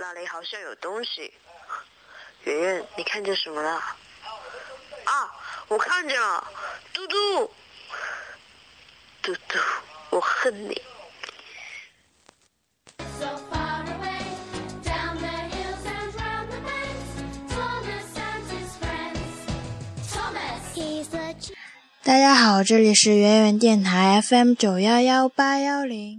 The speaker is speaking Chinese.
那里好像有东西。圆圆，你看见什么了？啊，我看见了，嘟嘟，嘟嘟，我恨你。大家好，这里是圆圆电台 FM 九幺幺八幺零。